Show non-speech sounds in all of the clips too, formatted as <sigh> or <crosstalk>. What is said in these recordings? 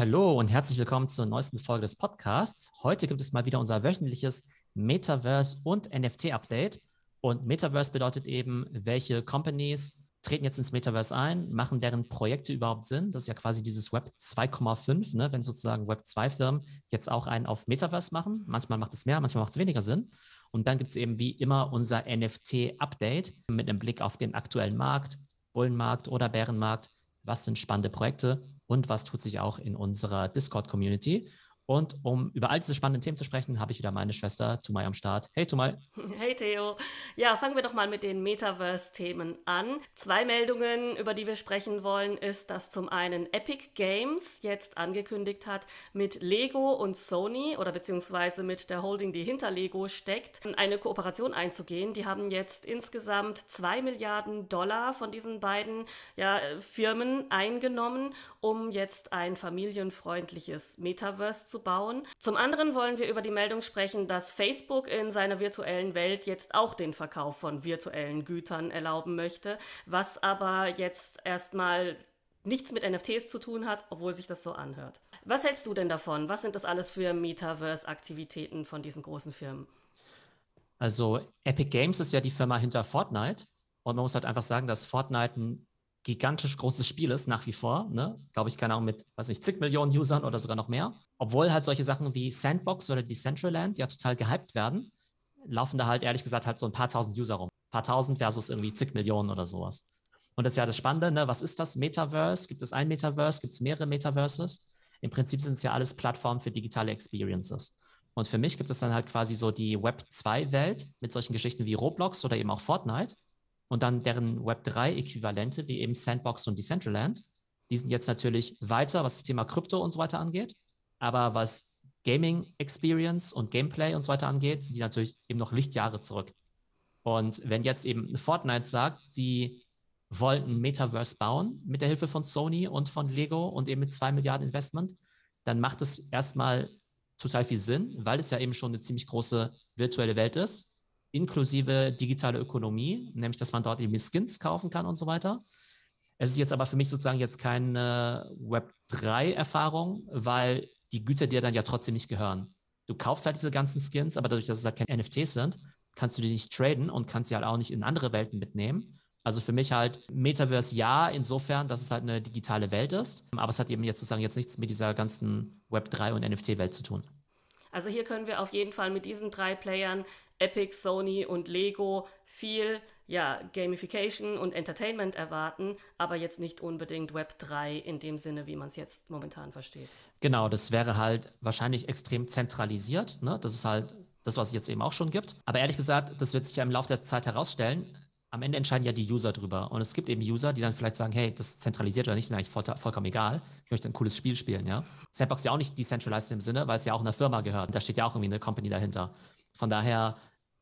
Hallo und herzlich willkommen zur neuesten Folge des Podcasts. Heute gibt es mal wieder unser wöchentliches Metaverse und NFT-Update. Und Metaverse bedeutet eben, welche Companies treten jetzt ins Metaverse ein, machen deren Projekte überhaupt Sinn? Das ist ja quasi dieses Web 2,5, ne? wenn sozusagen Web 2-Firmen jetzt auch einen auf Metaverse machen. Manchmal macht es mehr, manchmal macht es weniger Sinn. Und dann gibt es eben wie immer unser NFT-Update mit einem Blick auf den aktuellen Markt, Bullenmarkt oder Bärenmarkt. Was sind spannende Projekte und was tut sich auch in unserer Discord-Community? Und um über all diese spannenden Themen zu sprechen, habe ich wieder meine Schwester Tumai am Start. Hey Tumai. Hey Theo. Ja, fangen wir doch mal mit den Metaverse-Themen an. Zwei Meldungen, über die wir sprechen wollen, ist, dass zum einen Epic Games jetzt angekündigt hat, mit Lego und Sony oder beziehungsweise mit der Holding, die hinter Lego steckt, eine Kooperation einzugehen. Die haben jetzt insgesamt zwei Milliarden Dollar von diesen beiden ja, Firmen eingenommen, um jetzt ein familienfreundliches Metaverse zu bauen. Zum anderen wollen wir über die Meldung sprechen, dass Facebook in seiner virtuellen Welt jetzt auch den Verkauf von virtuellen Gütern erlauben möchte, was aber jetzt erstmal nichts mit NFTs zu tun hat, obwohl sich das so anhört. Was hältst du denn davon? Was sind das alles für Metaverse-Aktivitäten von diesen großen Firmen? Also Epic Games ist ja die Firma hinter Fortnite und man muss halt einfach sagen, dass Fortnite ein gigantisch großes Spiel ist, nach wie vor. Ne? Glaube ich, keine Ahnung, mit, weiß nicht, zig Millionen Usern oder sogar noch mehr. Obwohl halt solche Sachen wie Sandbox oder Decentraland ja total gehypt werden, laufen da halt ehrlich gesagt halt so ein paar tausend User rum. Ein paar tausend versus irgendwie zig Millionen oder sowas. Und das ist ja das Spannende, ne? was ist das Metaverse? Gibt es ein Metaverse? Gibt es mehrere Metaverses? Im Prinzip sind es ja alles Plattformen für digitale Experiences. Und für mich gibt es dann halt quasi so die Web 2-Welt mit solchen Geschichten wie Roblox oder eben auch Fortnite und dann deren Web3-Äquivalente wie eben Sandbox und Decentraland. Die sind jetzt natürlich weiter, was das Thema Krypto und so weiter angeht. Aber was Gaming Experience und Gameplay und so weiter angeht, sind die natürlich eben noch Lichtjahre zurück. Und wenn jetzt eben Fortnite sagt, sie wollten Metaverse bauen mit der Hilfe von Sony und von Lego und eben mit zwei Milliarden Investment, dann macht es erstmal total viel Sinn, weil es ja eben schon eine ziemlich große virtuelle Welt ist inklusive digitale Ökonomie, nämlich dass man dort eben Skins kaufen kann und so weiter. Es ist jetzt aber für mich sozusagen jetzt keine Web3-Erfahrung, weil die Güter dir dann ja trotzdem nicht gehören. Du kaufst halt diese ganzen Skins, aber dadurch, dass es halt keine NFTs sind, kannst du die nicht traden und kannst sie halt auch nicht in andere Welten mitnehmen. Also für mich halt Metaverse ja, insofern, dass es halt eine digitale Welt ist, aber es hat eben jetzt sozusagen jetzt nichts mit dieser ganzen Web3 und NFT-Welt zu tun. Also hier können wir auf jeden Fall mit diesen drei Playern Epic, Sony und Lego viel ja, Gamification und Entertainment erwarten, aber jetzt nicht unbedingt Web 3 in dem Sinne, wie man es jetzt momentan versteht. Genau, das wäre halt wahrscheinlich extrem zentralisiert. Ne? Das ist halt das, was es jetzt eben auch schon gibt. Aber ehrlich gesagt, das wird sich ja im Laufe der Zeit herausstellen. Am Ende entscheiden ja die User drüber. Und es gibt eben User, die dann vielleicht sagen, hey, das ist zentralisiert oder nicht, ist mir eigentlich voll, vollkommen egal. Ich möchte ein cooles Spiel spielen, ja. Sandbox ist ja auch nicht decentralized im Sinne, weil es ja auch einer Firma gehört. Da steht ja auch irgendwie eine Company dahinter. Von daher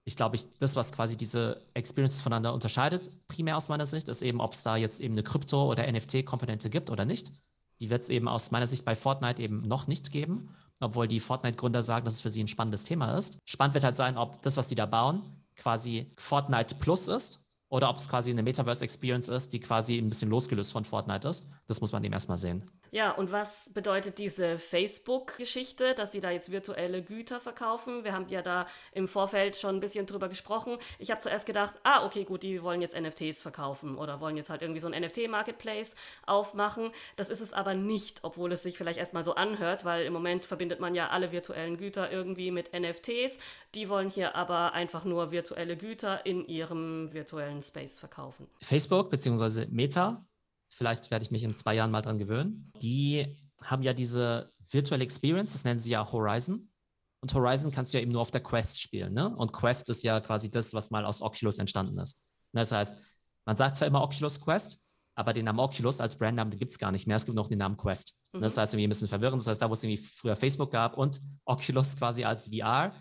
ich glaube, ich, das, was quasi diese Experiences voneinander unterscheidet, primär aus meiner Sicht, ist eben, ob es da jetzt eben eine Krypto- oder NFT-Komponente gibt oder nicht. Die wird es eben aus meiner Sicht bei Fortnite eben noch nicht geben, obwohl die Fortnite-Gründer sagen, dass es für sie ein spannendes Thema ist. Spannend wird halt sein, ob das, was die da bauen, quasi Fortnite Plus ist oder ob es quasi eine Metaverse-Experience ist, die quasi ein bisschen losgelöst von Fortnite ist. Das muss man dem erstmal sehen. Ja, und was bedeutet diese Facebook-Geschichte, dass die da jetzt virtuelle Güter verkaufen? Wir haben ja da im Vorfeld schon ein bisschen drüber gesprochen. Ich habe zuerst gedacht, ah, okay, gut, die wollen jetzt NFTs verkaufen oder wollen jetzt halt irgendwie so ein NFT-Marketplace aufmachen. Das ist es aber nicht, obwohl es sich vielleicht erstmal so anhört, weil im Moment verbindet man ja alle virtuellen Güter irgendwie mit NFTs. Die wollen hier aber einfach nur virtuelle Güter in ihrem virtuellen Space verkaufen. Facebook bzw. Meta Vielleicht werde ich mich in zwei Jahren mal dran gewöhnen. Die haben ja diese Virtual Experience, das nennen sie ja Horizon. Und Horizon kannst du ja eben nur auf der Quest spielen. Ne? Und Quest ist ja quasi das, was mal aus Oculus entstanden ist. Das heißt, man sagt zwar immer Oculus Quest, aber den Namen Oculus als Brandnamen gibt es gar nicht mehr. Es gibt noch den Namen Quest. Mhm. Das heißt, irgendwie ein bisschen verwirrend. Das heißt, da wo es irgendwie früher Facebook gab und <laughs> Oculus quasi als VR,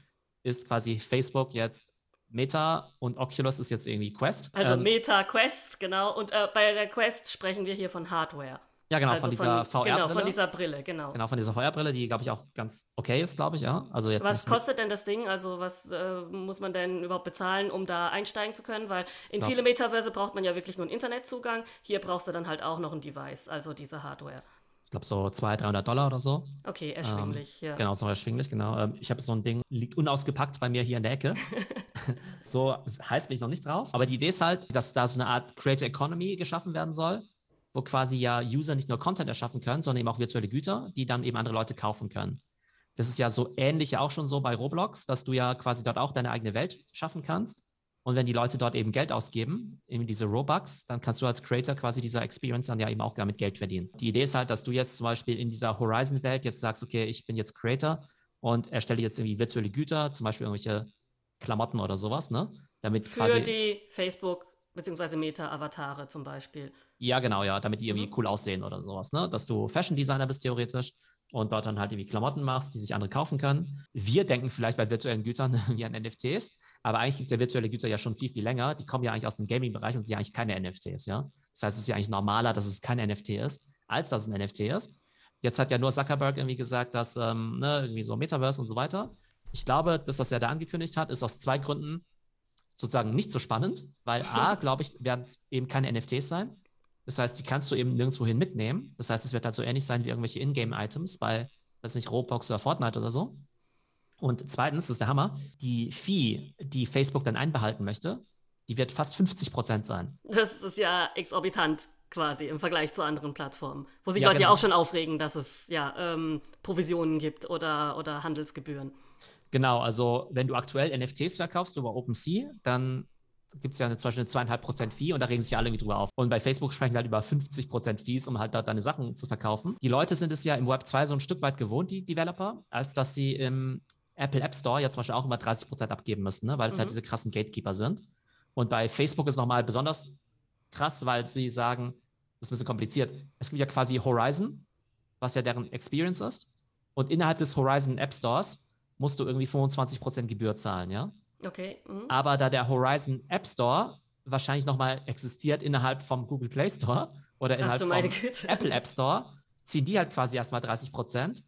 ist quasi Facebook jetzt Meta und Oculus ist jetzt irgendwie Quest. Also ähm, Meta, Quest, genau. Und äh, bei der Quest sprechen wir hier von Hardware. Ja, genau, also von dieser VR-Brille. Genau, von dieser Brille, genau. Genau, von dieser VR-Brille, die, glaube ich, auch ganz okay ist, glaube ich, ja. Also jetzt was kostet denn das Ding? Also was äh, muss man denn überhaupt bezahlen, um da einsteigen zu können? Weil in genau. viele Metaverse braucht man ja wirklich nur einen Internetzugang. Hier brauchst du dann halt auch noch ein Device, also diese Hardware. Ich glaube so 200, 300 Dollar oder so. Okay, erschwinglich, ähm, ja. Genau, so erschwinglich, genau. Ähm, ich habe so ein Ding, liegt unausgepackt bei mir hier in der Ecke. <laughs> <laughs> so heißt bin ich noch nicht drauf. Aber die Idee ist halt, dass da so eine Art Creator Economy geschaffen werden soll, wo quasi ja User nicht nur Content erschaffen können, sondern eben auch virtuelle Güter, die dann eben andere Leute kaufen können. Das ist ja so ähnlich ja auch schon so bei Roblox, dass du ja quasi dort auch deine eigene Welt schaffen kannst. Und wenn die Leute dort eben Geld ausgeben, eben diese Robux, dann kannst du als Creator quasi dieser Experience dann ja eben auch damit Geld verdienen. Die Idee ist halt, dass du jetzt zum Beispiel in dieser Horizon-Welt jetzt sagst, okay, ich bin jetzt Creator und erstelle jetzt irgendwie virtuelle Güter, zum Beispiel irgendwelche Klamotten oder sowas, ne? Damit Für quasi, die Facebook- bzw. Meta-Avatare zum Beispiel. Ja, genau, ja, damit die irgendwie mhm. cool aussehen oder sowas, ne? Dass du Fashion Designer bist theoretisch und dort dann halt irgendwie Klamotten machst, die sich andere kaufen können. Wir denken vielleicht bei virtuellen Gütern <laughs> irgendwie an NFTs, aber eigentlich gibt es ja virtuelle Güter ja schon viel, viel länger. Die kommen ja eigentlich aus dem Gaming-Bereich und sind ja eigentlich keine NFTs, ja. Das heißt, es ist ja eigentlich normaler, dass es kein NFT ist, als dass es ein NFT ist. Jetzt hat ja nur Zuckerberg irgendwie gesagt, dass ähm, ne, irgendwie so Metaverse und so weiter. Ich glaube, das, was er da angekündigt hat, ist aus zwei Gründen sozusagen nicht so spannend, weil A, <laughs> glaube ich, werden es eben keine NFTs sein. Das heißt, die kannst du eben nirgendwohin mitnehmen. Das heißt, es wird halt so ähnlich sein wie irgendwelche Ingame-Items bei, weiß nicht, Roblox oder Fortnite oder so. Und zweitens, das ist der Hammer, die Fee, die Facebook dann einbehalten möchte, die wird fast 50 Prozent sein. Das ist ja exorbitant quasi im Vergleich zu anderen Plattformen, wo sich ja, Leute genau. ja auch schon aufregen, dass es ja ähm, Provisionen gibt oder, oder Handelsgebühren. Genau, also wenn du aktuell NFTs verkaufst über OpenSea, dann gibt es ja eine, zum Beispiel eine zweieinhalb Prozent Fee und da regen sich alle irgendwie drüber auf. Und bei Facebook sprechen wir halt über 50 Prozent Fees, um halt da deine Sachen zu verkaufen. Die Leute sind es ja im Web 2 so ein Stück weit gewohnt, die Developer, als dass sie im Apple App Store ja zum Beispiel auch immer 30 Prozent abgeben müssen, ne? weil es halt mhm. halt diese krassen Gatekeeper sind. Und bei Facebook ist nochmal besonders krass, weil sie sagen, das ist ein bisschen kompliziert. Es gibt ja quasi Horizon, was ja deren Experience ist. Und innerhalb des Horizon App Stores musst du irgendwie 25 Prozent Gebühr zahlen, ja? Okay. Mhm. Aber da der Horizon App Store wahrscheinlich nochmal existiert innerhalb vom Google Play Store oder innerhalb vom <laughs> Apple App Store, ziehen die halt quasi erstmal 30 Prozent.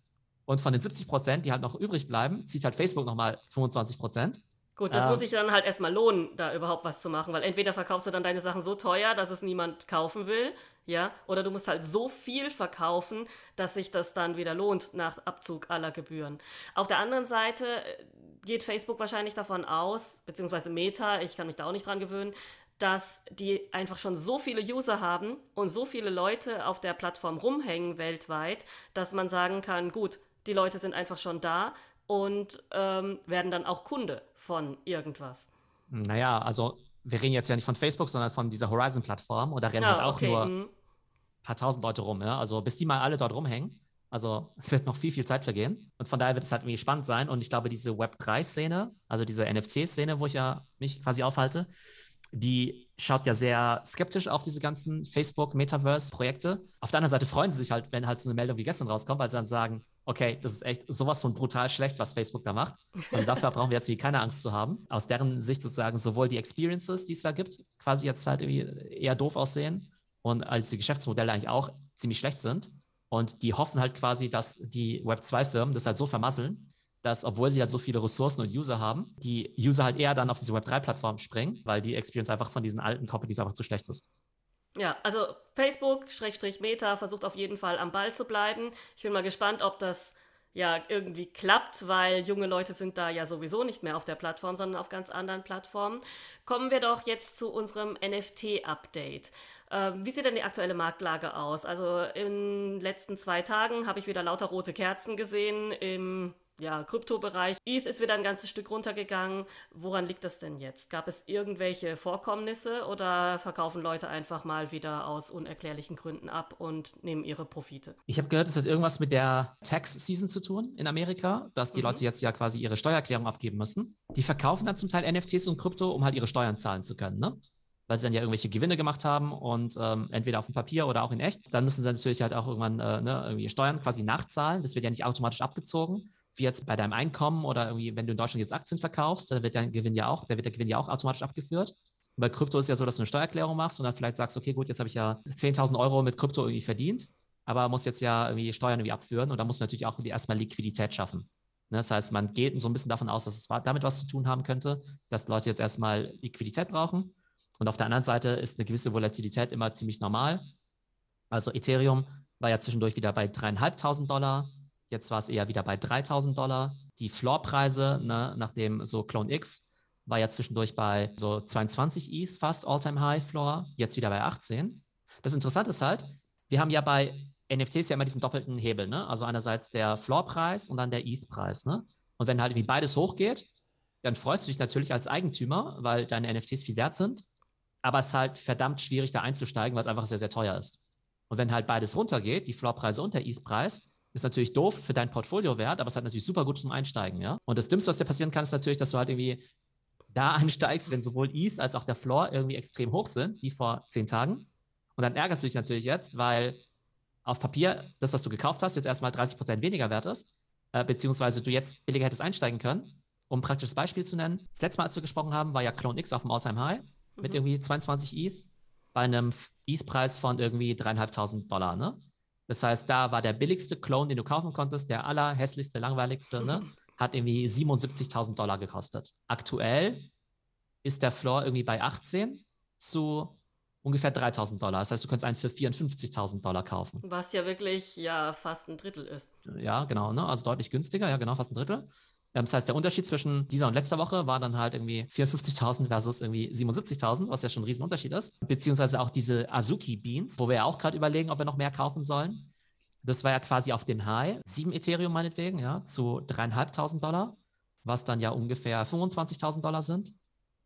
Und von den 70 Prozent, die halt noch übrig bleiben, zieht halt Facebook nochmal 25 Prozent. Gut, das ähm, muss sich dann halt erstmal lohnen, da überhaupt was zu machen, weil entweder verkaufst du dann deine Sachen so teuer, dass es niemand kaufen will, ja, oder du musst halt so viel verkaufen, dass sich das dann wieder lohnt nach Abzug aller Gebühren. Auf der anderen Seite äh, geht Facebook wahrscheinlich davon aus, beziehungsweise Meta, ich kann mich da auch nicht dran gewöhnen, dass die einfach schon so viele User haben und so viele Leute auf der Plattform rumhängen weltweit, dass man sagen kann, gut, die Leute sind einfach schon da und ähm, werden dann auch Kunde von irgendwas. Naja, also wir reden jetzt ja nicht von Facebook, sondern von dieser Horizon-Plattform und da rennen ja, halt auch okay. nur ein mhm. paar tausend Leute rum. Ja? Also bis die mal alle dort rumhängen, also <laughs> wird noch viel, viel Zeit vergehen. Und von daher wird es halt irgendwie spannend sein. Und ich glaube, diese Web3-Szene, also diese NFC-Szene, wo ich ja mich quasi aufhalte, die schaut ja sehr skeptisch auf diese ganzen Facebook-Metaverse-Projekte. Auf der anderen Seite freuen sie sich halt, wenn halt so eine Meldung wie gestern rauskommt, weil sie dann sagen, okay, das ist echt sowas von brutal schlecht, was Facebook da macht. Also dafür brauchen wir jetzt hier keine Angst zu haben. Aus deren Sicht sozusagen sowohl die Experiences, die es da gibt, quasi jetzt halt irgendwie eher doof aussehen und als die Geschäftsmodelle eigentlich auch ziemlich schlecht sind. Und die hoffen halt quasi, dass die Web2-Firmen das halt so vermasseln, dass, obwohl sie halt so viele Ressourcen und User haben, die User halt eher dann auf diese Web3-Plattform springen, weil die Experience einfach von diesen alten Companies einfach zu schlecht ist. Ja, also Facebook, Schrägstrich Meta, versucht auf jeden Fall am Ball zu bleiben. Ich bin mal gespannt, ob das ja irgendwie klappt, weil junge Leute sind da ja sowieso nicht mehr auf der Plattform, sondern auf ganz anderen Plattformen. Kommen wir doch jetzt zu unserem NFT-Update. Ähm, wie sieht denn die aktuelle Marktlage aus? Also in den letzten zwei Tagen habe ich wieder lauter rote Kerzen gesehen im ja, Kryptobereich. ETH ist wieder ein ganzes Stück runtergegangen. Woran liegt das denn jetzt? Gab es irgendwelche Vorkommnisse oder verkaufen Leute einfach mal wieder aus unerklärlichen Gründen ab und nehmen ihre Profite? Ich habe gehört, es hat irgendwas mit der Tax Season zu tun in Amerika, dass die mhm. Leute jetzt ja quasi ihre Steuererklärung abgeben müssen. Die verkaufen dann zum Teil NFTs und Krypto, um halt ihre Steuern zahlen zu können, ne? Weil sie dann ja irgendwelche Gewinne gemacht haben und ähm, entweder auf dem Papier oder auch in echt. Dann müssen sie natürlich halt auch irgendwann äh, ne, irgendwie Steuern quasi nachzahlen. Das wird ja nicht automatisch abgezogen. Wie jetzt bei deinem Einkommen oder irgendwie, wenn du in Deutschland jetzt Aktien verkaufst, da wird dein Gewinn ja auch, da wird der Gewinn ja auch automatisch abgeführt. Und bei Krypto ist ja so, dass du eine Steuererklärung machst und dann vielleicht sagst, okay, gut, jetzt habe ich ja 10.000 Euro mit Krypto irgendwie verdient, aber muss jetzt ja irgendwie Steuern irgendwie abführen und da muss natürlich auch erstmal Liquidität schaffen. Ne, das heißt, man geht so ein bisschen davon aus, dass es damit was zu tun haben könnte, dass Leute jetzt erstmal Liquidität brauchen und auf der anderen Seite ist eine gewisse Volatilität immer ziemlich normal. Also Ethereum war ja zwischendurch wieder bei dreieinhalbtausend Dollar. Jetzt war es eher wieder bei 3000 Dollar. Die Floorpreise, ne, nachdem so Clone X war ja zwischendurch bei so 22 ETH fast All-Time High Floor, jetzt wieder bei 18. Das Interessante ist halt, wir haben ja bei NFTs ja immer diesen doppelten Hebel, ne? Also einerseits der Floorpreis und dann der ETH-Preis, ne? Und wenn halt wie beides hochgeht, dann freust du dich natürlich als Eigentümer, weil deine NFTs viel wert sind. Aber es ist halt verdammt schwierig, da einzusteigen, weil es einfach sehr, sehr teuer ist. Und wenn halt beides runtergeht, die Floorpreise und der ETH-Preis, ist natürlich doof für dein Portfolio wert, aber es halt natürlich super gut zum Einsteigen, ja. Und das Dümmste, was dir passieren kann, ist natürlich, dass du halt irgendwie da <laughs> einsteigst, wenn sowohl ETH als auch der Floor irgendwie extrem hoch sind, wie vor zehn Tagen. Und dann ärgerst du dich natürlich jetzt, weil auf Papier das, was du gekauft hast, jetzt erstmal 30 Prozent weniger wert ist, äh, beziehungsweise du jetzt billiger hättest einsteigen können. Um ein praktisches Beispiel zu nennen, das letzte Mal, als wir gesprochen haben, war ja Clone X auf dem All-Time High mhm. mit irgendwie 22 ETH bei einem ETH-Preis von irgendwie dreieinhalbtausend Dollar, ne? Das heißt, da war der billigste Clone, den du kaufen konntest, der allerhässlichste, langweiligste, ne? hat irgendwie 77.000 Dollar gekostet. Aktuell ist der Floor irgendwie bei 18 zu ungefähr 3.000 Dollar. Das heißt, du könntest einen für 54.000 Dollar kaufen. Was ja wirklich ja fast ein Drittel ist. Ja, genau, ne? also deutlich günstiger, ja genau, fast ein Drittel. Ähm, das heißt, der Unterschied zwischen dieser und letzter Woche war dann halt irgendwie 54.000 versus irgendwie 77.000, was ja schon ein Riesenunterschied ist. Beziehungsweise auch diese Azuki Beans, wo wir ja auch gerade überlegen, ob wir noch mehr kaufen sollen. Das war ja quasi auf dem High, 7 Ethereum meinetwegen, ja, zu 3.500 Dollar, was dann ja ungefähr 25.000 Dollar sind.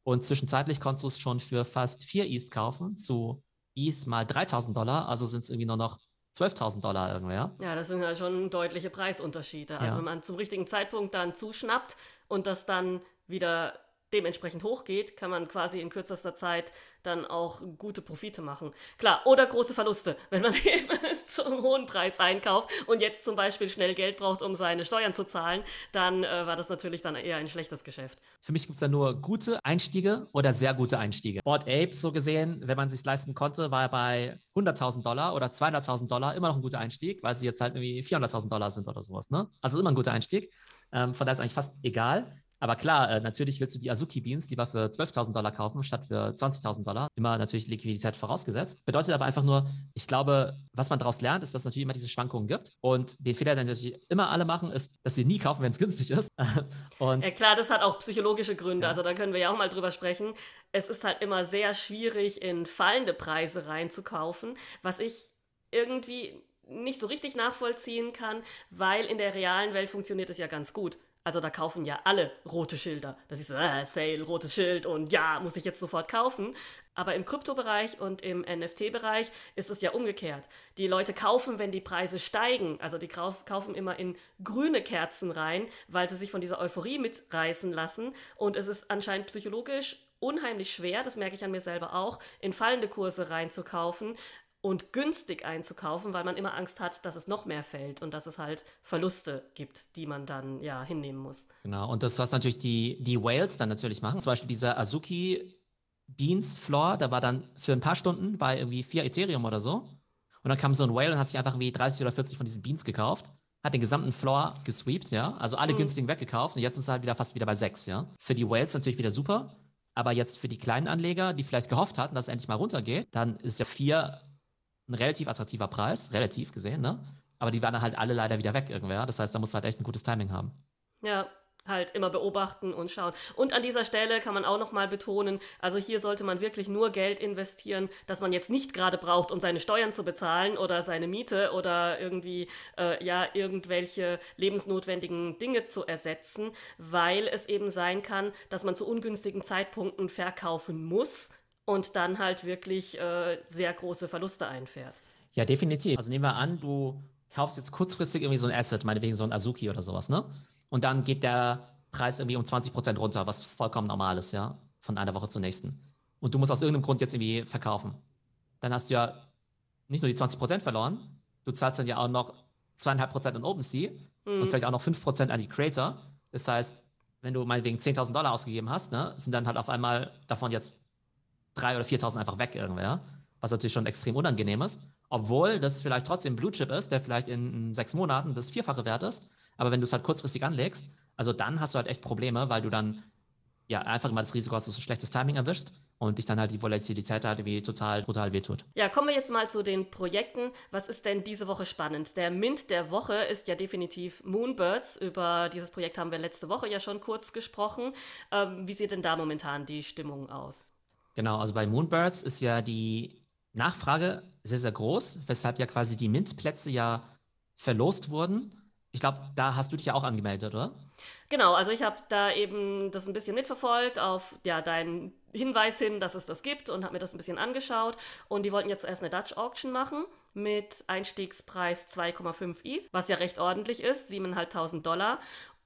Und zwischenzeitlich konntest du es schon für fast 4 ETH kaufen, zu ETH mal 3.000 Dollar, also sind es irgendwie nur noch 12.000 Dollar irgendwer. Ja, das sind ja schon deutliche Preisunterschiede. Also ja. wenn man zum richtigen Zeitpunkt dann zuschnappt und das dann wieder dementsprechend hochgeht, kann man quasi in kürzester Zeit dann auch gute Profite machen. Klar, oder große Verluste, <laughs> wenn man eben <laughs> zum hohen Preis einkauft und jetzt zum Beispiel schnell Geld braucht, um seine Steuern zu zahlen, dann äh, war das natürlich dann eher ein schlechtes Geschäft. Für mich gibt es da nur gute Einstiege oder sehr gute Einstiege. Board Ape, so gesehen, wenn man es sich leisten konnte, war bei 100.000 Dollar oder 200.000 Dollar immer noch ein guter Einstieg, weil sie jetzt halt irgendwie 400.000 Dollar sind oder sowas. Ne? Also immer ein guter Einstieg. Ähm, von daher ist eigentlich fast egal. Aber klar, äh, natürlich willst du die Azuki Beans lieber für 12.000 Dollar kaufen, statt für 20.000 Dollar. Immer natürlich Liquidität vorausgesetzt. Bedeutet aber einfach nur, ich glaube, was man daraus lernt, ist, dass es natürlich immer diese Schwankungen gibt. Und den Fehler, den natürlich immer alle machen, ist, dass sie nie kaufen, wenn es günstig ist. <laughs> Und ja, klar, das hat auch psychologische Gründe. Ja. Also da können wir ja auch mal drüber sprechen. Es ist halt immer sehr schwierig, in fallende Preise reinzukaufen, was ich irgendwie nicht so richtig nachvollziehen kann, weil in der realen Welt funktioniert es ja ganz gut. Also da kaufen ja alle rote Schilder. Das ist äh, Sale, rotes Schild und ja, muss ich jetzt sofort kaufen. Aber im Kryptobereich und im NFT-Bereich ist es ja umgekehrt. Die Leute kaufen, wenn die Preise steigen. Also die kaufen immer in grüne Kerzen rein, weil sie sich von dieser Euphorie mitreißen lassen. Und es ist anscheinend psychologisch unheimlich schwer, das merke ich an mir selber auch, in fallende Kurse reinzukaufen, und günstig einzukaufen, weil man immer Angst hat, dass es noch mehr fällt und dass es halt Verluste gibt, die man dann ja hinnehmen muss. Genau, und das, was natürlich die, die Whales dann natürlich machen, zum Beispiel dieser Azuki Beans Floor, da war dann für ein paar Stunden bei irgendwie 4 Ethereum oder so. Und dann kam so ein Whale und hat sich einfach irgendwie 30 oder 40 von diesen Beans gekauft, hat den gesamten Floor gesweept, ja, also alle mhm. günstigen weggekauft und jetzt ist es halt wieder fast wieder bei 6, ja. Für die Whales natürlich wieder super, aber jetzt für die kleinen Anleger, die vielleicht gehofft hatten, dass es endlich mal runtergeht, dann ist ja 4 ein relativ attraktiver Preis, relativ gesehen, ne? Aber die waren halt alle leider wieder weg irgendwer. Das heißt, da musst du halt echt ein gutes Timing haben. Ja, halt immer beobachten und schauen. Und an dieser Stelle kann man auch nochmal betonen, also hier sollte man wirklich nur Geld investieren, das man jetzt nicht gerade braucht, um seine Steuern zu bezahlen oder seine Miete oder irgendwie, äh, ja, irgendwelche lebensnotwendigen Dinge zu ersetzen, weil es eben sein kann, dass man zu ungünstigen Zeitpunkten verkaufen muss, und dann halt wirklich äh, sehr große Verluste einfährt. Ja, definitiv. Also nehmen wir an, du kaufst jetzt kurzfristig irgendwie so ein Asset, meinetwegen so ein Azuki oder sowas, ne? Und dann geht der Preis irgendwie um 20 Prozent runter, was vollkommen normal ist, ja, von einer Woche zur nächsten. Und du musst aus irgendeinem Grund jetzt irgendwie verkaufen. Dann hast du ja nicht nur die 20 Prozent verloren, du zahlst dann ja auch noch zweieinhalb Prozent an OpenSea mhm. und vielleicht auch noch fünf Prozent an die Creator. Das heißt, wenn du meinetwegen 10.000 Dollar ausgegeben hast, ne, sind dann halt auf einmal davon jetzt 3.000 oder 4.000 einfach weg irgendwer, was natürlich schon extrem unangenehm ist. Obwohl das vielleicht trotzdem Blue Chip ist, der vielleicht in sechs Monaten das Vierfache wert ist. Aber wenn du es halt kurzfristig anlegst, also dann hast du halt echt Probleme, weil du dann ja, einfach immer das Risiko hast, dass du schlechtes Timing erwischst und dich dann halt die Volatilität halt irgendwie total brutal wehtut. Ja, kommen wir jetzt mal zu den Projekten. Was ist denn diese Woche spannend? Der Mint der Woche ist ja definitiv Moonbirds. Über dieses Projekt haben wir letzte Woche ja schon kurz gesprochen. Ähm, wie sieht denn da momentan die Stimmung aus? Genau, also bei Moonbirds ist ja die Nachfrage sehr, sehr groß, weshalb ja quasi die Mint-Plätze ja verlost wurden. Ich glaube, da hast du dich ja auch angemeldet, oder? Genau, also ich habe da eben das ein bisschen mitverfolgt auf ja, deinen Hinweis hin, dass es das gibt und habe mir das ein bisschen angeschaut. Und die wollten ja zuerst eine Dutch Auction machen mit Einstiegspreis 2,5 ETH, was ja recht ordentlich ist, 7.500 Dollar.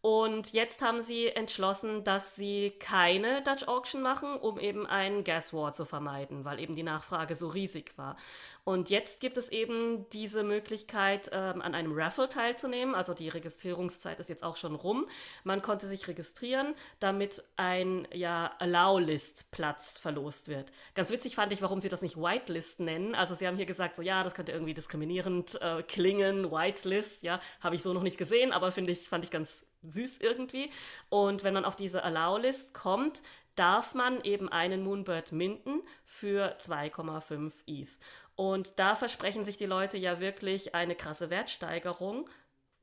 Und jetzt haben sie entschlossen, dass sie keine Dutch Auction machen, um eben einen Gas War zu vermeiden, weil eben die Nachfrage so riesig war. Und jetzt gibt es eben diese Möglichkeit, ähm, an einem Raffle teilzunehmen. Also die Registrierungszeit ist jetzt auch schon rum. Man konnte sich registrieren, damit ein ja, Allow-List-Platz verlost wird. Ganz witzig fand ich, warum sie das nicht Whitelist nennen. Also sie haben hier gesagt, so ja, das könnte irgendwie diskriminierend äh, klingen, Whitelist, ja, habe ich so noch nicht gesehen, aber finde ich, fand ich ganz süß irgendwie. Und wenn man auf diese Allow-List kommt, darf man eben einen Moonbird minden für 2,5 ETH. Und da versprechen sich die Leute ja wirklich eine krasse Wertsteigerung.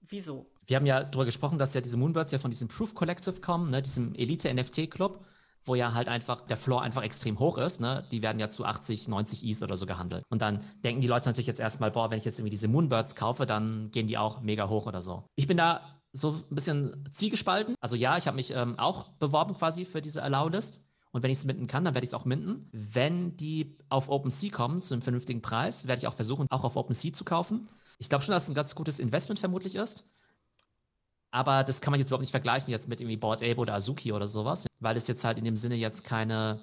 Wieso? Wir haben ja darüber gesprochen, dass ja diese Moonbirds ja von diesem Proof Collective kommen, ne, diesem Elite-NFT-Club, wo ja halt einfach der Floor einfach extrem hoch ist. Ne? Die werden ja zu 80, 90 ETH oder so gehandelt. Und dann denken die Leute natürlich jetzt erstmal, boah, wenn ich jetzt irgendwie diese Moonbirds kaufe, dann gehen die auch mega hoch oder so. Ich bin da so ein bisschen zwiegespalten. Also ja, ich habe mich ähm, auch beworben quasi für diese Allow-List. Und wenn ich es minden kann, dann werde ich es auch minden. Wenn die auf OpenSea kommen zu einem vernünftigen Preis, werde ich auch versuchen, auch auf OpenSea zu kaufen. Ich glaube schon, dass es ein ganz gutes Investment vermutlich ist. Aber das kann man jetzt überhaupt nicht vergleichen jetzt mit irgendwie Board Ape oder Azuki oder sowas, weil es jetzt halt in dem Sinne jetzt keine,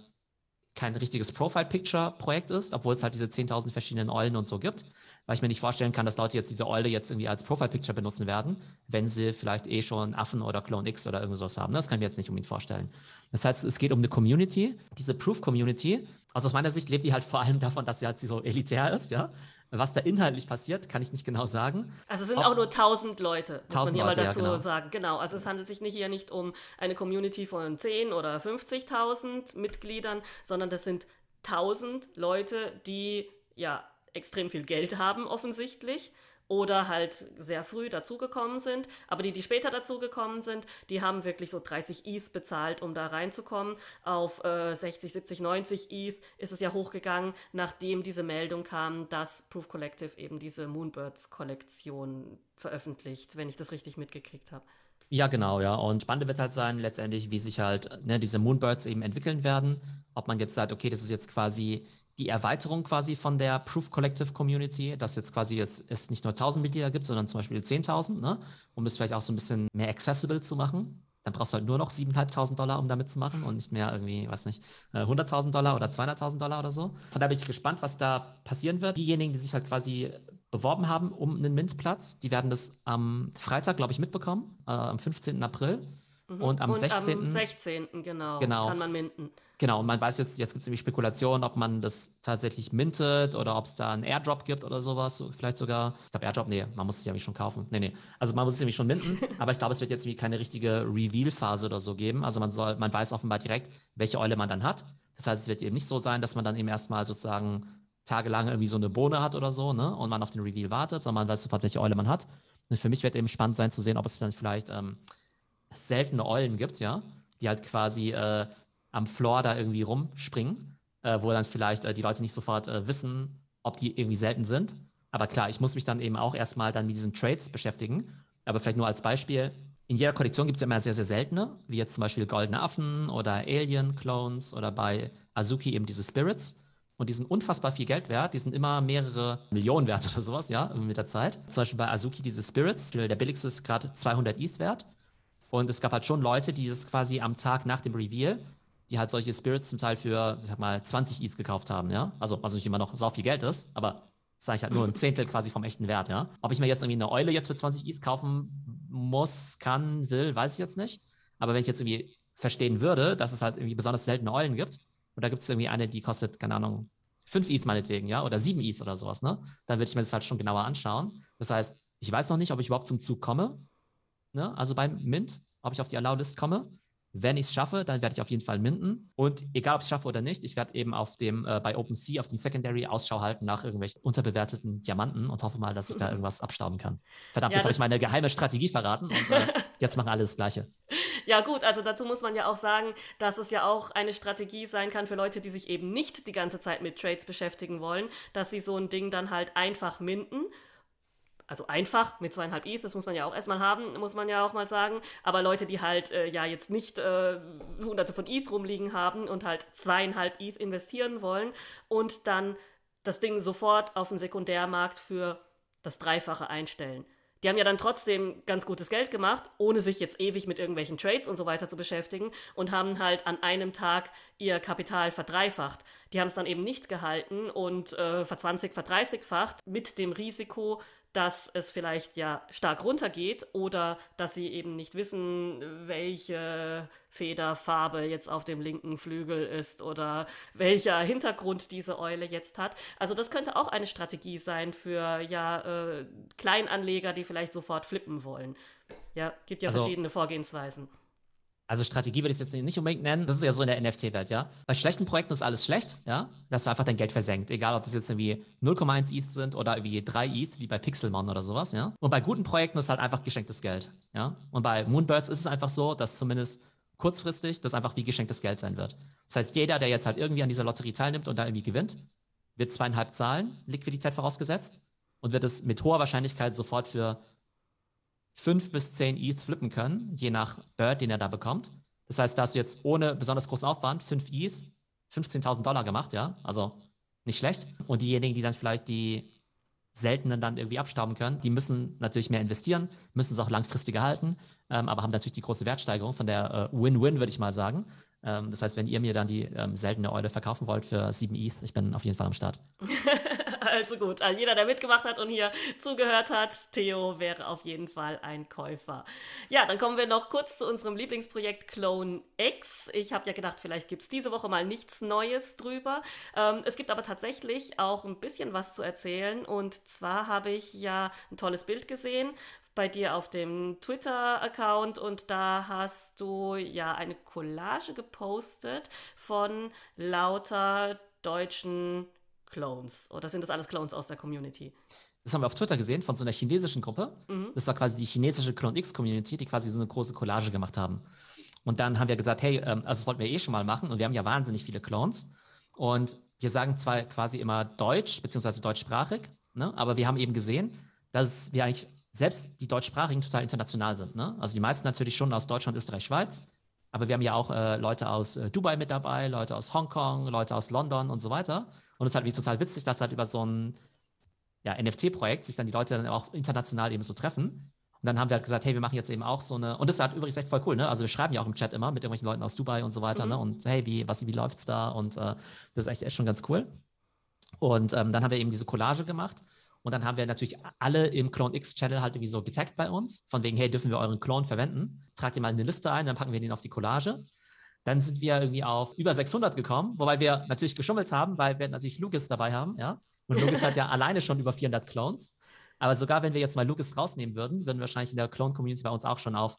kein richtiges Profile-Picture-Projekt ist, obwohl es halt diese 10.000 verschiedenen Eulen und so gibt weil ich mir nicht vorstellen kann, dass Leute jetzt diese Eule jetzt irgendwie als Profile-Picture benutzen werden, wenn sie vielleicht eh schon Affen oder Clone X oder irgendwas haben. Das kann ich mir jetzt nicht unbedingt vorstellen. Das heißt, es geht um eine Community, diese Proof-Community. Also aus meiner Sicht lebt die halt vor allem davon, dass sie halt so elitär ist, ja. Was da inhaltlich passiert, kann ich nicht genau sagen. Also es sind Ob, auch nur 1000 Leute, muss 1000 man hier Leute, mal dazu ja, genau. sagen. Genau, also es handelt sich nicht hier nicht um eine Community von 10 oder 50.000 Mitgliedern, sondern das sind 1000 Leute, die ja extrem viel Geld haben offensichtlich oder halt sehr früh dazugekommen sind. Aber die, die später dazugekommen sind, die haben wirklich so 30 ETH bezahlt, um da reinzukommen. Auf äh, 60, 70, 90 ETH ist es ja hochgegangen, nachdem diese Meldung kam, dass Proof Collective eben diese Moonbirds-Kollektion veröffentlicht, wenn ich das richtig mitgekriegt habe. Ja, genau, ja. Und spannend wird halt sein, letztendlich, wie sich halt ne, diese Moonbirds eben entwickeln werden. Ob man jetzt sagt, okay, das ist jetzt quasi die Erweiterung quasi von der Proof Collective Community, dass jetzt quasi jetzt es nicht nur 1000 Mitglieder gibt, sondern zum Beispiel 10.000, ne? um es vielleicht auch so ein bisschen mehr accessible zu machen. Dann brauchst du halt nur noch 7.500 Dollar, um damit zu machen und nicht mehr irgendwie, weiß nicht, 100.000 äh, Dollar oder 200.000 Dollar oder so. Von daher bin ich gespannt, was da passieren wird. Diejenigen, die sich halt quasi beworben haben um einen Mint-Platz, die werden das am Freitag, glaube ich, mitbekommen, äh, am 15. April. Mhm. Und am und 16. Am 16. Genau, genau. kann man minten. Genau, und man weiß jetzt, jetzt gibt es irgendwie Spekulationen, ob man das tatsächlich mintet oder ob es da einen Airdrop gibt oder sowas. Vielleicht sogar, ich glaube, Airdrop, nee, man muss es ja schon kaufen. Nee, nee. Also man muss es nämlich schon minten, <laughs> aber ich glaube, es wird jetzt wie keine richtige Reveal-Phase oder so geben. Also man soll, man weiß offenbar direkt, welche Eule man dann hat. Das heißt, es wird eben nicht so sein, dass man dann eben erstmal sozusagen tagelang irgendwie so eine Bohne hat oder so, ne? Und man auf den Reveal wartet, sondern man weiß sofort, welche Eule man hat. Und für mich wird eben spannend sein zu sehen, ob es dann vielleicht ähm, seltene Eulen gibt, ja, die halt quasi äh, am Floor da irgendwie rumspringen, äh, wo dann vielleicht äh, die Leute nicht sofort äh, wissen, ob die irgendwie selten sind. Aber klar, ich muss mich dann eben auch erstmal dann mit diesen Trades beschäftigen. Aber vielleicht nur als Beispiel. In jeder Kollektion gibt es ja immer sehr, sehr seltene, wie jetzt zum Beispiel goldene Affen oder Alien-Clones oder bei Azuki eben diese Spirits. Und die sind unfassbar viel Geld wert. Die sind immer mehrere Millionen wert <laughs> oder sowas, ja, mit der Zeit. Zum Beispiel bei Azuki diese Spirits, der billigste ist gerade 200 ETH wert. Und es gab halt schon Leute, die das quasi am Tag nach dem Reveal die halt solche Spirits zum Teil für, ich sag mal, 20 ETH gekauft haben, ja. Also, was nicht immer noch sau viel Geld ist, aber sage ich halt nur ein <laughs> Zehntel quasi vom echten Wert, ja. Ob ich mir jetzt irgendwie eine Eule jetzt für 20 ETH kaufen muss, kann, will, weiß ich jetzt nicht. Aber wenn ich jetzt irgendwie verstehen würde, dass es halt irgendwie besonders seltene Eulen gibt, und da gibt es irgendwie eine, die kostet, keine Ahnung, 5 ETH meinetwegen, ja, oder 7 ETH oder sowas, ne? Dann würde ich mir das halt schon genauer anschauen. Das heißt, ich weiß noch nicht, ob ich überhaupt zum Zug komme, ne? Also beim Mint, ob ich auf die Allow-List komme. Wenn ich es schaffe, dann werde ich auf jeden Fall minden. Und egal, ob ich es schaffe oder nicht, ich werde eben auf dem, äh, bei OpenSea, auf dem Secondary Ausschau halten nach irgendwelchen unterbewerteten Diamanten und hoffe mal, dass ich da <laughs> irgendwas abstauben kann. Verdammt, ja, jetzt habe ich meine geheime Strategie verraten und äh, <laughs> jetzt machen alle das Gleiche. Ja, gut, also dazu muss man ja auch sagen, dass es ja auch eine Strategie sein kann für Leute, die sich eben nicht die ganze Zeit mit Trades beschäftigen wollen, dass sie so ein Ding dann halt einfach minden also einfach mit zweieinhalb ETH, das muss man ja auch erstmal haben, muss man ja auch mal sagen. Aber Leute, die halt äh, ja jetzt nicht äh, hunderte von ETH rumliegen haben und halt zweieinhalb ETH investieren wollen und dann das Ding sofort auf den Sekundärmarkt für das Dreifache einstellen. Die haben ja dann trotzdem ganz gutes Geld gemacht, ohne sich jetzt ewig mit irgendwelchen Trades und so weiter zu beschäftigen und haben halt an einem Tag ihr Kapital verdreifacht. Die haben es dann eben nicht gehalten und äh, verzwanzig, verdreißigfacht mit dem Risiko, dass es vielleicht ja stark runtergeht oder dass sie eben nicht wissen, welche Federfarbe jetzt auf dem linken Flügel ist oder welcher Hintergrund diese Eule jetzt hat. Also das könnte auch eine Strategie sein für ja äh, Kleinanleger, die vielleicht sofort flippen wollen. Ja, gibt ja also, verschiedene Vorgehensweisen. Also Strategie würde ich jetzt nicht unbedingt nennen. Das ist ja so in der NFT-Welt, ja. Bei schlechten Projekten ist alles schlecht, ja. Dass du einfach dein Geld versenkt. Egal, ob das jetzt irgendwie 0,1 ETH sind oder irgendwie 3 ETH, wie bei Pixelmon oder sowas, ja. Und bei guten Projekten ist halt einfach geschenktes Geld, ja. Und bei Moonbirds ist es einfach so, dass zumindest kurzfristig das einfach wie geschenktes Geld sein wird. Das heißt, jeder, der jetzt halt irgendwie an dieser Lotterie teilnimmt und da irgendwie gewinnt, wird zweieinhalb zahlen, Liquidität vorausgesetzt, und wird es mit hoher Wahrscheinlichkeit sofort für 5 bis 10 ETH flippen können, je nach Bird, den er da bekommt. Das heißt, da hast du jetzt ohne besonders großen Aufwand 5 ETH, 15.000 Dollar gemacht, ja, also nicht schlecht. Und diejenigen, die dann vielleicht die seltenen dann irgendwie abstauben können, die müssen natürlich mehr investieren, müssen es auch langfristiger halten, ähm, aber haben natürlich die große Wertsteigerung von der äh, Win-Win, würde ich mal sagen. Ähm, das heißt, wenn ihr mir dann die ähm, seltene Eule verkaufen wollt für 7 ETH, ich bin auf jeden Fall am Start. <laughs> <laughs> Also gut, also jeder, der mitgemacht hat und hier zugehört hat, Theo wäre auf jeden Fall ein Käufer. Ja, dann kommen wir noch kurz zu unserem Lieblingsprojekt Clone X. Ich habe ja gedacht, vielleicht gibt es diese Woche mal nichts Neues drüber. Ähm, es gibt aber tatsächlich auch ein bisschen was zu erzählen. Und zwar habe ich ja ein tolles Bild gesehen bei dir auf dem Twitter-Account und da hast du ja eine Collage gepostet von lauter deutschen Clones? Oder sind das alles Clones aus der Community? Das haben wir auf Twitter gesehen von so einer chinesischen Gruppe. Mhm. Das war quasi die chinesische Clone X Community, die quasi so eine große Collage gemacht haben. Und dann haben wir gesagt, hey, ähm, also das wollten wir eh schon mal machen und wir haben ja wahnsinnig viele Clones. Und wir sagen zwar quasi immer Deutsch, beziehungsweise deutschsprachig, ne? aber wir haben eben gesehen, dass wir eigentlich selbst die deutschsprachigen total international sind. Ne? Also die meisten natürlich schon aus Deutschland, Österreich, Schweiz. Aber wir haben ja auch äh, Leute aus äh, Dubai mit dabei, Leute aus Hongkong, Leute aus London und so weiter. Und es ist halt wie total witzig, dass halt über so ein ja, NFT-Projekt sich dann die Leute dann auch international eben so treffen. Und dann haben wir halt gesagt, hey, wir machen jetzt eben auch so eine, und das ist halt übrigens echt voll cool, ne? Also wir schreiben ja auch im Chat immer mit irgendwelchen Leuten aus Dubai und so weiter, ne? mhm. ne? Und hey, wie, was, wie läuft's da? Und äh, das ist echt, echt schon ganz cool. Und ähm, dann haben wir eben diese Collage gemacht. Und dann haben wir natürlich alle im Clone X Channel halt irgendwie so getaggt bei uns, von wegen, hey, dürfen wir euren Clone verwenden? Tragt ihr mal eine Liste ein, dann packen wir den auf die Collage. Dann sind wir irgendwie auf über 600 gekommen, wobei wir natürlich geschummelt haben, weil wir natürlich Lucas dabei haben, ja. Und <laughs> Lucas hat ja alleine schon über 400 Clones. Aber sogar wenn wir jetzt mal Lucas rausnehmen würden, würden wir wahrscheinlich in der Clone-Community bei uns auch schon auf,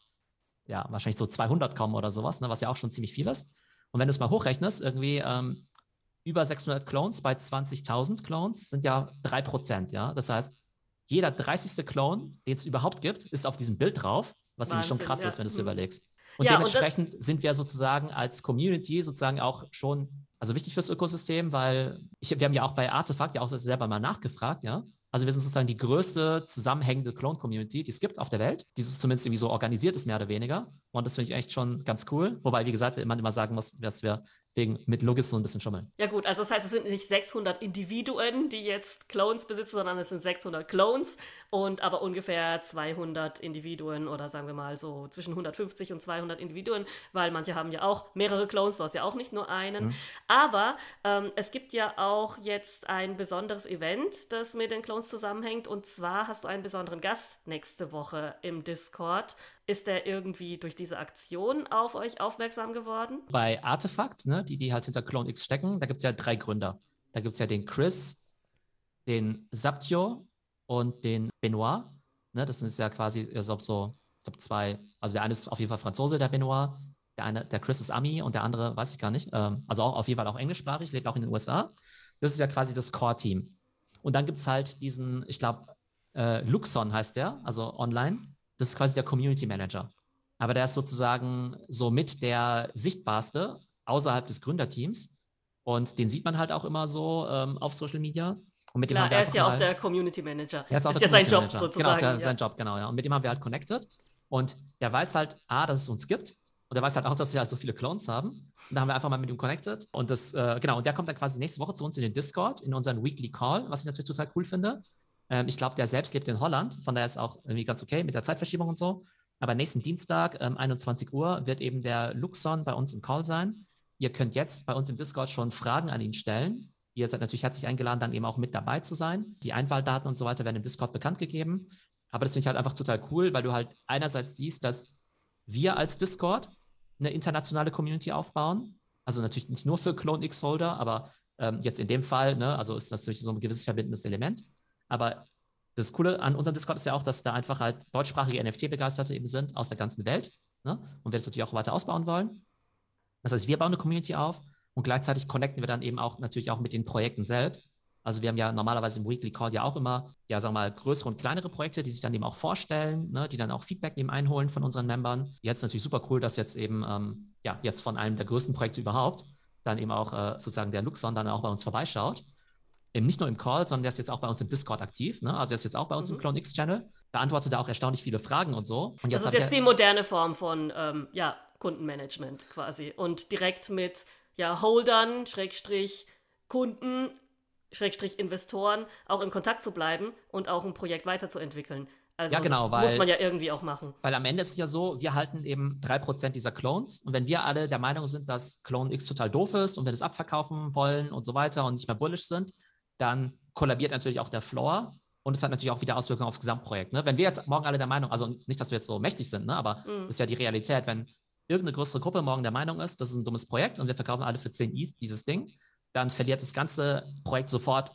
ja, wahrscheinlich so 200 kommen oder sowas, ne, was ja auch schon ziemlich viel ist. Und wenn du es mal hochrechnest, irgendwie ähm, über 600 Clones bei 20.000 Clones sind ja 3%, ja. Das heißt, jeder 30. Clone, den es überhaupt gibt, ist auf diesem Bild drauf, was Wahnsinn, nämlich schon krass ja. ist, wenn du es mhm. überlegst. Und ja, dementsprechend und sind wir sozusagen als Community sozusagen auch schon, also wichtig fürs Ökosystem, weil ich, wir haben ja auch bei Artefakt ja auch selber mal nachgefragt, ja. Also wir sind sozusagen die größte zusammenhängende Clone-Community, die es gibt auf der Welt, die zumindest irgendwie so organisiert ist, mehr oder weniger. Und das finde ich echt schon ganz cool. Wobei, wie gesagt, man immer sagen muss, dass wir wegen mit Logis so ein bisschen schummeln. Ja gut, also das heißt, es sind nicht 600 Individuen, die jetzt Clones besitzen, sondern es sind 600 Clones und aber ungefähr 200 Individuen oder sagen wir mal so zwischen 150 und 200 Individuen, weil manche haben ja auch mehrere Clones, du hast ja auch nicht nur einen. Mhm. Aber ähm, es gibt ja auch jetzt ein besonderes Event, das mit den Clones zusammenhängt und zwar hast du einen besonderen Gast nächste Woche im Discord ist er irgendwie durch diese Aktion auf euch aufmerksam geworden? Bei Artefakt, ne, die, die halt hinter Clone X stecken, da gibt es ja drei Gründer. Da gibt es ja den Chris, den Saptio und den Benoit. Ne, das sind ja quasi, also so, ich glaube, zwei, also der eine ist auf jeden Fall Franzose, der Benoit, Der eine, der Chris ist Ami und der andere weiß ich gar nicht. Ähm, also auch auf jeden Fall auch englischsprachig, lebt auch in den USA. Das ist ja quasi das Core-Team. Und dann gibt es halt diesen, ich glaube, äh, Luxon heißt der, also online. Das ist quasi der Community Manager. Aber der ist sozusagen so mit der sichtbarste außerhalb des Gründerteams. Und den sieht man halt auch immer so ähm, auf Social Media. Und mit Klar, dem er ist ja auch der Community Manager. Er ist, auch ist der ja sein Job Manager. sozusagen. Genau, ist ja, ja. sein Job, genau, ja. Und mit dem haben wir halt connected. Und der weiß halt, A, dass es uns gibt. Und er weiß halt auch, dass wir halt so viele Clones haben. Und da haben wir einfach mal mit ihm connected. Und das, äh, genau, und der kommt dann quasi nächste Woche zu uns in den Discord, in unseren Weekly Call, was ich natürlich total cool finde. Ähm, ich glaube, der selbst lebt in Holland, von daher ist auch irgendwie ganz okay mit der Zeitverschiebung und so. Aber nächsten Dienstag, ähm, 21 Uhr, wird eben der Luxon bei uns im Call sein. Ihr könnt jetzt bei uns im Discord schon Fragen an ihn stellen. Ihr seid natürlich herzlich eingeladen, dann eben auch mit dabei zu sein. Die Einwahldaten und so weiter werden im Discord bekannt gegeben. Aber das finde ich halt einfach total cool, weil du halt einerseits siehst, dass wir als Discord eine internationale Community aufbauen. Also natürlich nicht nur für Clone X-Holder, aber ähm, jetzt in dem Fall, ne, also ist das natürlich so ein gewisses verbindendes Element. Aber das Coole an unserem Discord ist ja auch, dass da einfach halt deutschsprachige NFT-Begeisterte eben sind aus der ganzen Welt. Ne? Und wir das natürlich auch weiter ausbauen wollen. Das heißt, wir bauen eine Community auf und gleichzeitig connecten wir dann eben auch natürlich auch mit den Projekten selbst. Also wir haben ja normalerweise im Weekly Call ja auch immer, ja, sagen wir mal, größere und kleinere Projekte, die sich dann eben auch vorstellen, ne, die dann auch Feedback eben einholen von unseren Membern. Jetzt natürlich super cool, dass jetzt eben, ähm, ja, jetzt von einem der größten Projekte überhaupt dann eben auch äh, sozusagen der Luxon dann auch bei uns vorbeischaut. Nicht nur im Call, sondern der ist jetzt auch bei uns im Discord aktiv. Ne? Also er ist jetzt auch bei uns Mhm. im Clone X-Channel, beantwortet da auch erstaunlich viele Fragen und so. Und Das ist jetzt die moderne Form von ähm, ja, Kundenmanagement quasi. Und direkt mit ja, Holdern, Schrägstrich Kunden, Schrägstrich Investoren auch in Kontakt zu bleiben und auch ein Projekt weiterzuentwickeln. Also Ja, genau, das weil- muss man ja irgendwie auch machen. Weil am Ende ist es ja so, wir halten eben 3% dieser Clones. Und wenn wir alle der Meinung sind, dass Clone X total doof ist und wir das abverkaufen wollen und so weiter und nicht mehr bullish sind, dann kollabiert natürlich auch der Floor. Und es hat natürlich auch wieder Auswirkungen aufs Gesamtprojekt. Ne? Wenn wir jetzt morgen alle der Meinung, also nicht, dass wir jetzt so mächtig sind, ne? aber Mhm. das ist ja die Realität, wenn irgendeine größere Gruppe morgen der Meinung ist, das ist ein dummes Projekt und wir verkaufen alle für 10 ETH dieses Ding, dann verliert das ganze Projekt sofort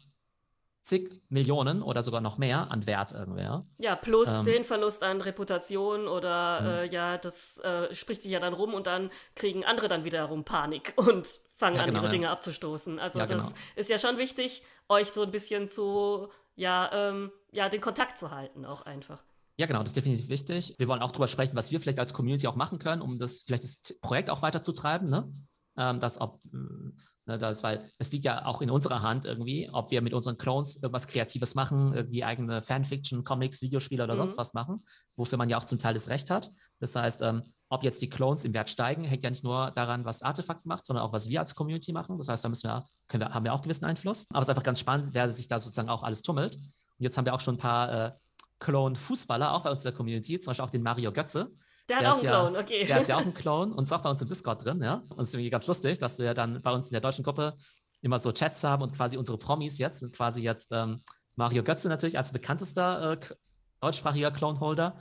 zig Millionen oder sogar noch mehr an Wert irgendwie. Ja? Ja, plus Ähm. den Verlust an Reputation oder Mhm. äh, ja, das äh, spricht sich ja dann rum und dann kriegen andere dann wiederum Panik und fangen Ja, an, genau, ihre ja. Dinge abzustoßen. Also Ja, das genau. ist ja schon wichtig, euch so ein bisschen zu, ja, ähm, ja, den Kontakt zu halten auch einfach. Ja, genau, das ist definitiv wichtig. Wir wollen auch darüber sprechen, was wir vielleicht als Community auch machen können, um das vielleicht das Projekt auch weiterzutreiben, ne? Ähm, das ob, mh, ne, das, weil es liegt ja auch in unserer Hand irgendwie, ob wir mit unseren Clones irgendwas Kreatives machen, irgendwie eigene Fanfiction, Comics, Videospiele oder Mhm. sonst was machen, wofür man ja auch zum Teil das Recht hat. Das heißt, ähm, ob jetzt die Clones im Wert steigen, hängt ja nicht nur daran, was Artefakt macht, sondern auch, was wir als Community machen. Das heißt, da müssen wir, können wir, haben wir auch gewissen Einfluss. Aber es ist einfach ganz spannend, wer sich da sozusagen auch alles tummelt. Und jetzt haben wir auch schon ein paar äh, Clone-Fußballer, auch bei uns in der Community, zum Beispiel auch den Mario Götze. Der hat Der auch ist einen ja- Clone, okay. Der ist ja auch <laughs> ein Clone und ist auch bei uns im Discord drin, ja. Und es ist irgendwie ganz lustig, dass wir dann bei uns in der deutschen Gruppe immer so Chats haben und quasi unsere Promis jetzt sind quasi jetzt ähm, Mario Götze natürlich als bekanntester äh, deutschsprachiger Clone-Holder,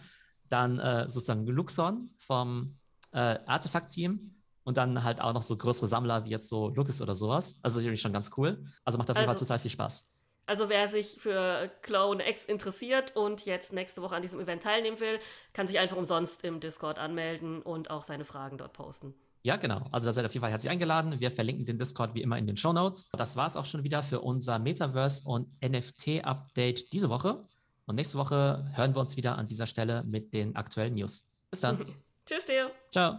dann äh, sozusagen Luxon vom äh, Artefakt-Team und dann halt auch noch so größere Sammler wie jetzt so Lucas oder sowas. Also irgendwie schon ganz cool. Also macht auf jeden Fall Also- total viel Spaß. Also wer sich für Clone X interessiert und jetzt nächste Woche an diesem Event teilnehmen will, kann sich einfach umsonst im Discord anmelden und auch seine Fragen dort posten. Ja, genau. Also da seid ihr auf jeden Fall herzlich eingeladen. Wir verlinken den Discord wie immer in den Show Notes. Das war es auch schon wieder für unser Metaverse und NFT-Update diese Woche. Und nächste Woche hören wir uns wieder an dieser Stelle mit den aktuellen News. Bis dann. <laughs> Tschüss dir! Ciao.